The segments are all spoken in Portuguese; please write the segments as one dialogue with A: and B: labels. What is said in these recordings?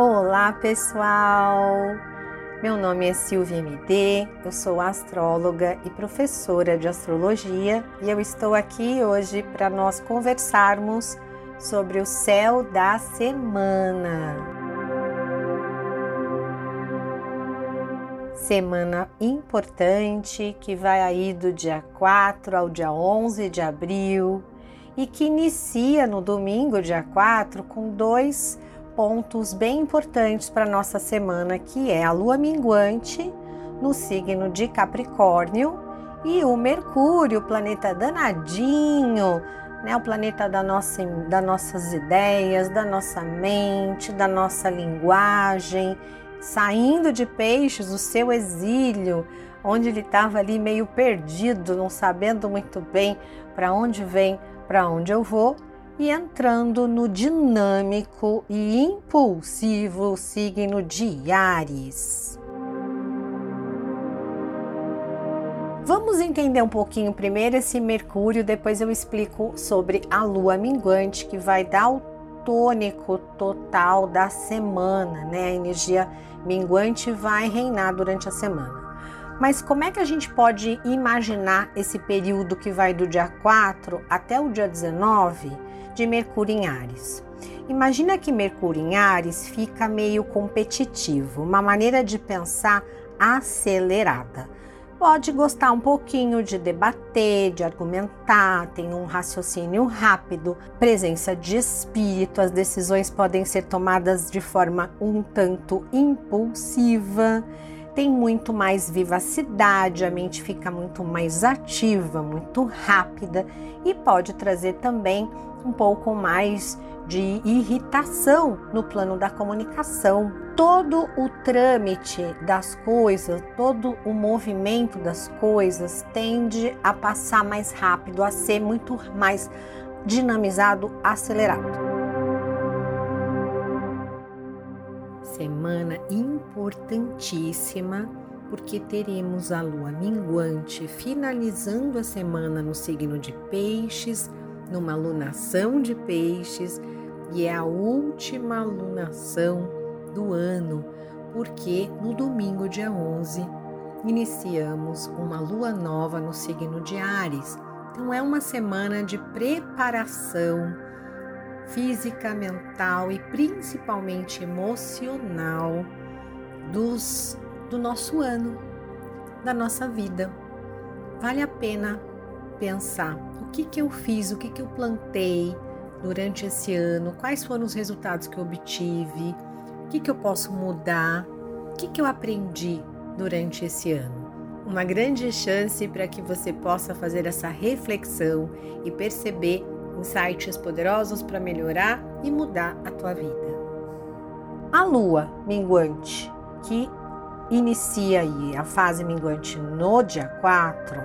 A: Olá, pessoal! Meu nome é Silvia MD, eu sou astróloga e professora de astrologia e eu estou aqui hoje para nós conversarmos sobre o céu da semana. Semana importante que vai aí do dia 4 ao dia 11 de abril e que inicia no domingo, dia 4, com dois pontos bem importantes para nossa semana, que é a lua minguante no signo de Capricórnio e o Mercúrio, planeta danadinho, né? O planeta da nossa, das nossas ideias, da nossa mente, da nossa linguagem, saindo de peixes, o seu exílio, onde ele estava ali meio perdido, não sabendo muito bem para onde vem, para onde eu vou, e entrando no dinâmico e impulsivo signo de Ares. Vamos entender um pouquinho primeiro esse Mercúrio, depois eu explico sobre a Lua minguante que vai dar o tônico total da semana, né? A energia minguante vai reinar durante a semana. Mas como é que a gente pode imaginar esse período que vai do dia 4 até o dia 19? de Mercúrio em Ares. Imagina que Mercúrio em Ares fica meio competitivo, uma maneira de pensar acelerada. Pode gostar um pouquinho de debater, de argumentar, tem um raciocínio rápido, presença de espírito, as decisões podem ser tomadas de forma um tanto impulsiva tem muito mais vivacidade, a mente fica muito mais ativa, muito rápida e pode trazer também um pouco mais de irritação no plano da comunicação. Todo o trâmite das coisas, todo o movimento das coisas tende a passar mais rápido, a ser muito mais dinamizado, acelerado. semana importantíssima, porque teremos a lua minguante finalizando a semana no signo de Peixes, numa lunação de Peixes, e é a última lunação do ano, porque no domingo, dia 11, iniciamos uma lua nova no signo de Ares. Então, é uma semana de preparação física, mental e principalmente emocional dos, do nosso ano, da nossa vida. Vale a pena pensar o que, que eu fiz, o que, que eu plantei durante esse ano, quais foram os resultados que eu obtive, o que, que eu posso mudar, o que, que eu aprendi durante esse ano. Uma grande chance para que você possa fazer essa reflexão e perceber insights poderosos para melhorar e mudar a tua vida. A lua minguante, que inicia aí a fase minguante no dia 4,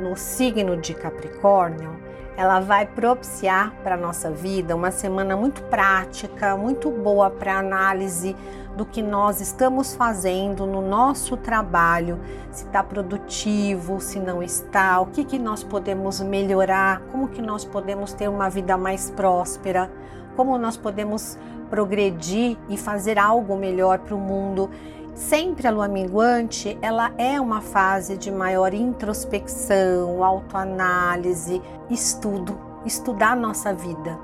A: no signo de Capricórnio, ela vai propiciar para a nossa vida uma semana muito prática, muito boa para análise do que nós estamos fazendo no nosso trabalho, se está produtivo, se não está, o que, que nós podemos melhorar, como que nós podemos ter uma vida mais próspera, como nós podemos progredir e fazer algo melhor para o mundo. Sempre a lua minguante, ela é uma fase de maior introspecção, autoanálise, estudo, estudar a nossa vida,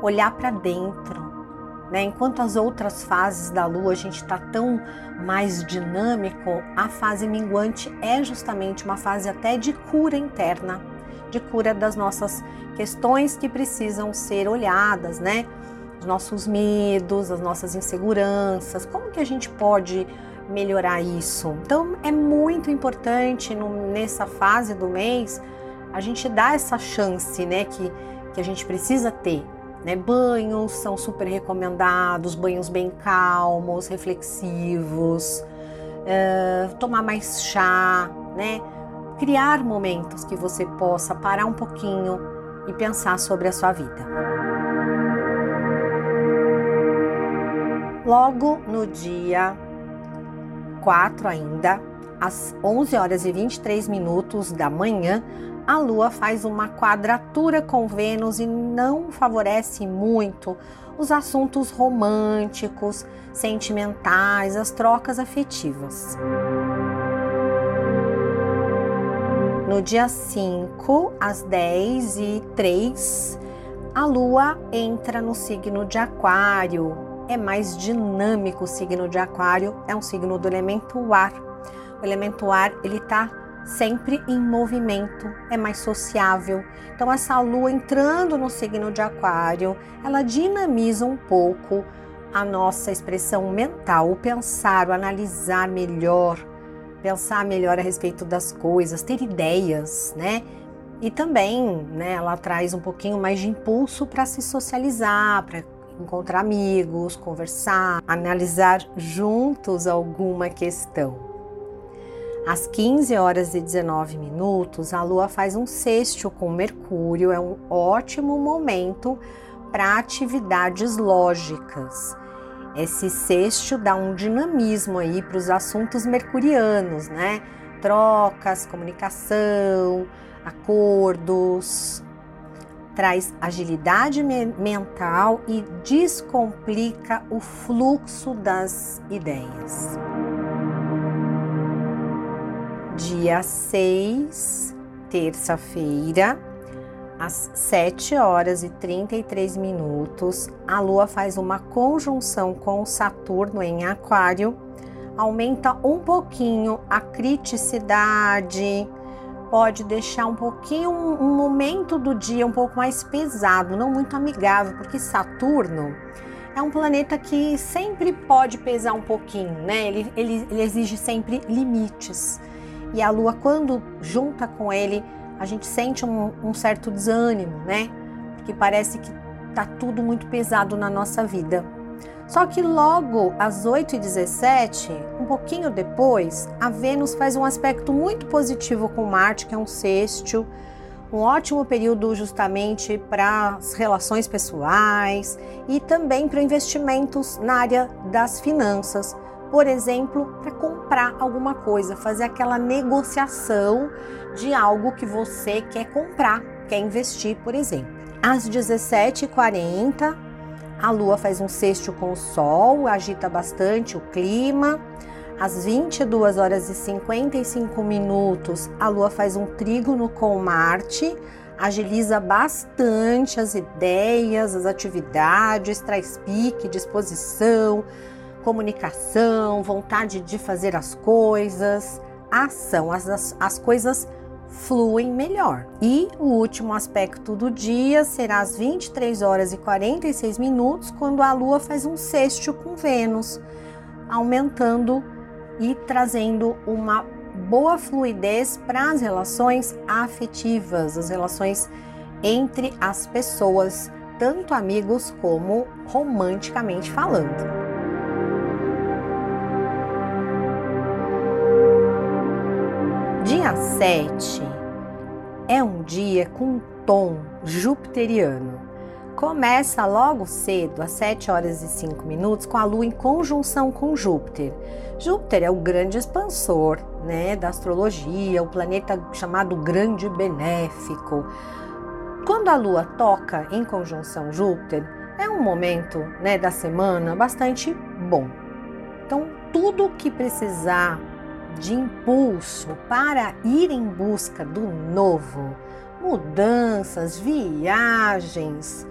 A: olhar para dentro, né? Enquanto as outras fases da lua a gente está tão mais dinâmico, a fase minguante é justamente uma fase até de cura interna, de cura das nossas questões que precisam ser olhadas, né? Os nossos medos, as nossas inseguranças, como que a gente pode melhorar isso? Então é muito importante no, nessa fase do mês a gente dar essa chance, né, que, que a gente precisa ter né? Banhos são super recomendados, banhos bem calmos, reflexivos, uh, tomar mais chá, né? Criar momentos que você possa parar um pouquinho e pensar sobre a sua vida. Logo no dia 4 ainda, às 11 horas e 23 minutos da manhã, a Lua faz uma quadratura com Vênus e não favorece muito os assuntos românticos, sentimentais, as trocas afetivas. No dia 5, às 10 e 3, a Lua entra no signo de Aquário. É mais dinâmico o signo de Aquário, é um signo do elemento ar. O elemento ar, ele está sempre em movimento, é mais sociável. Então essa lua entrando no signo de Aquário, ela dinamiza um pouco a nossa expressão mental, o pensar, o analisar melhor, pensar melhor a respeito das coisas, ter ideias, né? E também, né, ela traz um pouquinho mais de impulso para se socializar, para encontrar amigos, conversar, analisar juntos alguma questão. Às 15 horas e 19 minutos, a Lua faz um sexto com Mercúrio, é um ótimo momento para atividades lógicas. Esse sexto dá um dinamismo aí para os assuntos mercurianos, né? Trocas, comunicação, acordos, traz agilidade mental e descomplica o fluxo das ideias. Dia 6, terça-feira, às 7 horas e 33 minutos, a Lua faz uma conjunção com Saturno em Aquário, aumenta um pouquinho a criticidade, pode deixar um pouquinho um, momento do dia um pouco mais pesado, não muito amigável, porque Saturno é um planeta que sempre pode pesar um pouquinho, né? Ele, ele, ele exige sempre limites. E a lua, quando junta com ele, a gente sente um, um certo desânimo, né? Porque parece que tá tudo muito pesado na nossa vida. Só que logo às 8h17, um pouquinho depois, a Vênus faz um aspecto muito positivo com Marte, que é um sextil, um ótimo período justamente para as relações pessoais e também para investimentos na área das finanças por exemplo, para comprar alguma coisa, fazer aquela negociação de algo que você quer comprar, quer investir, por exemplo. Às 17h40, a Lua faz um sexto com o Sol, agita bastante o clima. Às 22 horas e 55 minutos, a Lua faz um trígono com Marte, agiliza bastante as ideias, as atividades, traz pique, disposição, comunicação, vontade de fazer as coisas, ação, as, as, as coisas fluem melhor. E o último aspecto do dia será às 23 horas e 46 minutos, quando a Lua faz um sexto com Vênus, aumentando e trazendo uma boa fluidez para as relações afetivas, as relações entre as pessoas, tanto amigos como romanticamente falando. 7 é um dia com um tom jupiteriano. Começa logo cedo, às 7 horas e 5 minutos, com a Lua em conjunção com Júpiter. Júpiter é o grande expansor né, da astrologia, o planeta chamado grande benéfico. Quando a Lua toca em conjunção Júpiter, é um momento né, da semana bastante bom. Então, tudo que precisar de impulso para ir em busca do novo, mudanças, viagens,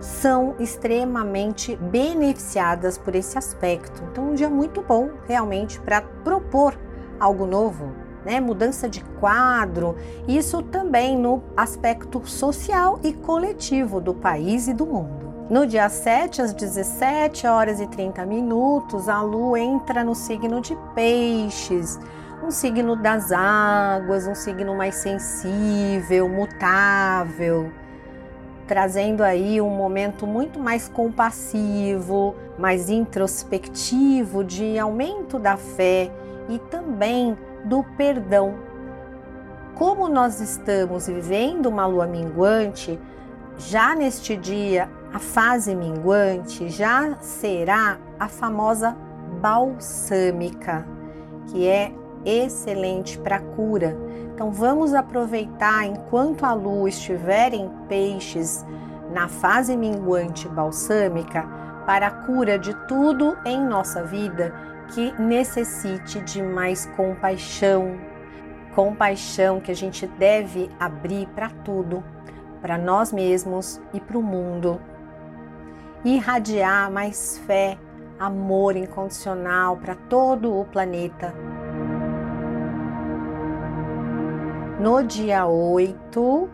A: são extremamente beneficiadas por esse aspecto. Então, um dia muito bom realmente para propor algo novo, né? Mudança de quadro, isso também no aspecto social e coletivo do país e do mundo. No dia 7, às 17 horas e 30 minutos, a lua entra no signo de Peixes, um signo das águas, um signo mais sensível, mutável, trazendo aí um momento muito mais compassivo, mais introspectivo, de aumento da fé e também do perdão. Como nós estamos vivendo uma lua minguante, já neste dia a fase minguante já será a famosa balsâmica, que é excelente para cura. Então vamos aproveitar enquanto a lua estiver em peixes na fase minguante balsâmica para a cura de tudo em nossa vida que necessite de mais compaixão. Compaixão que a gente deve abrir para tudo, para nós mesmos e para o mundo. Irradiar mais fé, amor incondicional para todo o planeta. No dia 8,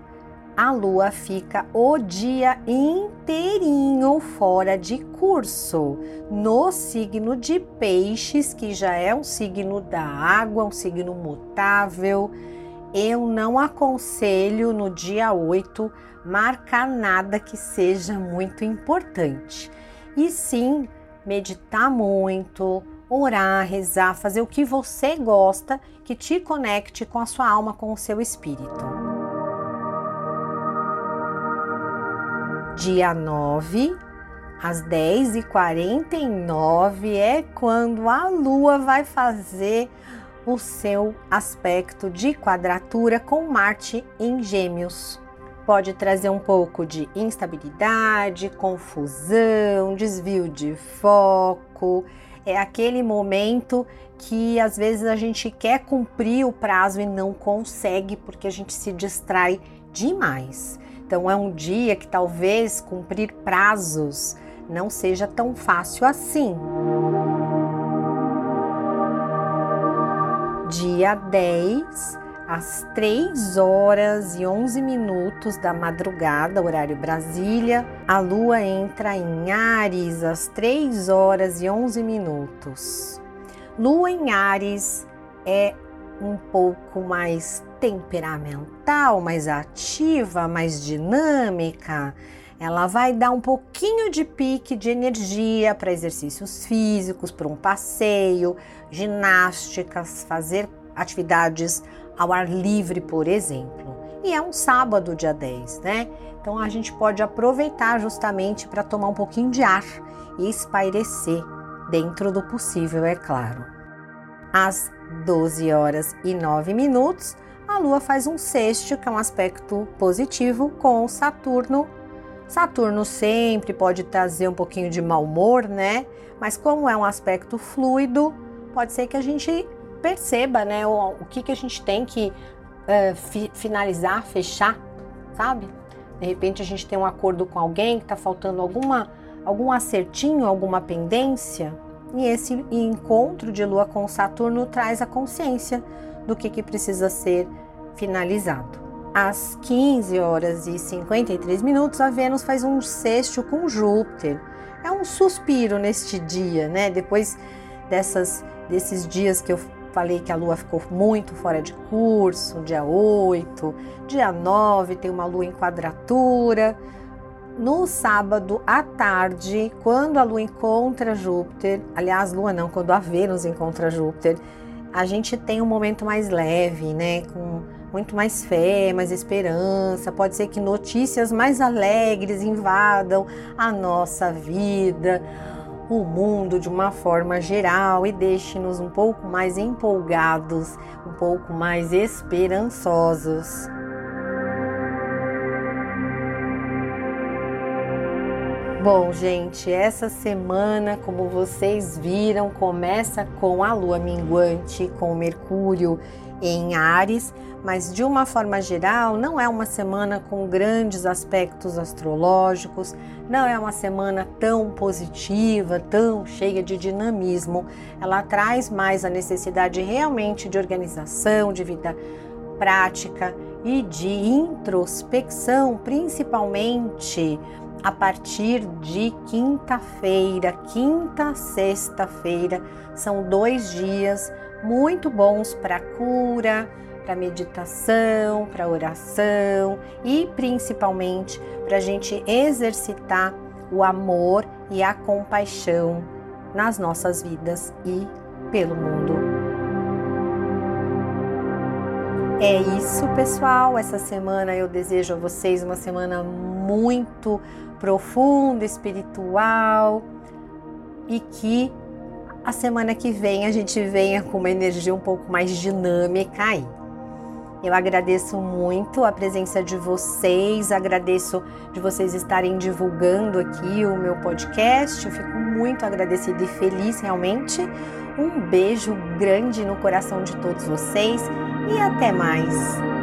A: a lua fica o dia inteirinho fora de curso, no signo de Peixes, que já é um signo da água, um signo mutável. Eu não aconselho no dia 8 marcar nada que seja muito importante. E sim, meditar muito, orar, rezar, fazer o que você gosta que te conecte com a sua alma, com o seu espírito. Dia 9, às 10h49 é quando a Lua vai fazer o seu aspecto de quadratura com Marte em Gêmeos. Pode trazer um pouco de instabilidade, confusão, desvio de foco, é aquele momento que às vezes a gente quer cumprir o prazo e não consegue porque a gente se distrai demais. Então é um dia que talvez cumprir prazos não seja tão fácil assim. Dia 10, às 3 horas e 11 minutos da madrugada, horário Brasília, a lua entra em Ares às 3 horas e 11 minutos. Lua em Ares é um pouco mais temperamental, mais ativa, mais dinâmica. Ela vai dar um pouquinho de pique de energia para exercícios físicos, para um passeio, ginásticas, fazer atividades ao ar livre, por exemplo. E é um sábado, dia 10, né? Então a gente pode aproveitar justamente para tomar um pouquinho de ar e espairecer, dentro do possível, é claro. Às 12 horas e 9 minutos, a Lua faz um sexto, que é um aspecto positivo, com Saturno. Saturno sempre pode trazer um pouquinho de mau humor, né? Mas como é um aspecto fluido, pode ser que a gente perceba, né, o, o que, que a gente tem que uh, fi, finalizar, fechar, sabe? De repente a gente tem um acordo com alguém que está faltando alguma, algum acertinho, alguma pendência, e esse encontro de Lua com Saturno traz a consciência do que, que precisa ser finalizado. Às 15 horas e 53 minutos, a Vênus faz um sexto com Júpiter. É um suspiro neste dia, né? Depois dessas, desses dias que eu Falei que a lua ficou muito fora de curso, dia 8, dia 9 tem uma lua em quadratura. No sábado à tarde, quando a lua encontra Júpiter, aliás, lua não, quando a Vênus encontra Júpiter, a gente tem um momento mais leve, né? Com muito mais fé, mais esperança. Pode ser que notícias mais alegres invadam a nossa vida o mundo de uma forma geral e deixe-nos um pouco mais empolgados, um pouco mais esperançosos. Bom, gente, essa semana, como vocês viram, começa com a lua minguante, com Mercúrio em Ares, mas de uma forma geral, não é uma semana com grandes aspectos astrológicos, não é uma semana tão positiva, tão cheia de dinamismo. Ela traz mais a necessidade realmente de organização, de vida prática e de introspecção, principalmente a partir de quinta-feira, quinta, sexta-feira, são dois dias muito bons para cura, para meditação, para oração e principalmente para a gente exercitar o amor e a compaixão nas nossas vidas e pelo mundo. É isso, pessoal. Essa semana eu desejo a vocês uma semana muito profunda, espiritual e que a semana que vem a gente venha com uma energia um pouco mais dinâmica aí. Eu agradeço muito a presença de vocês, agradeço de vocês estarem divulgando aqui o meu podcast. Eu fico muito agradecida e feliz realmente. Um beijo grande no coração de todos vocês e até mais.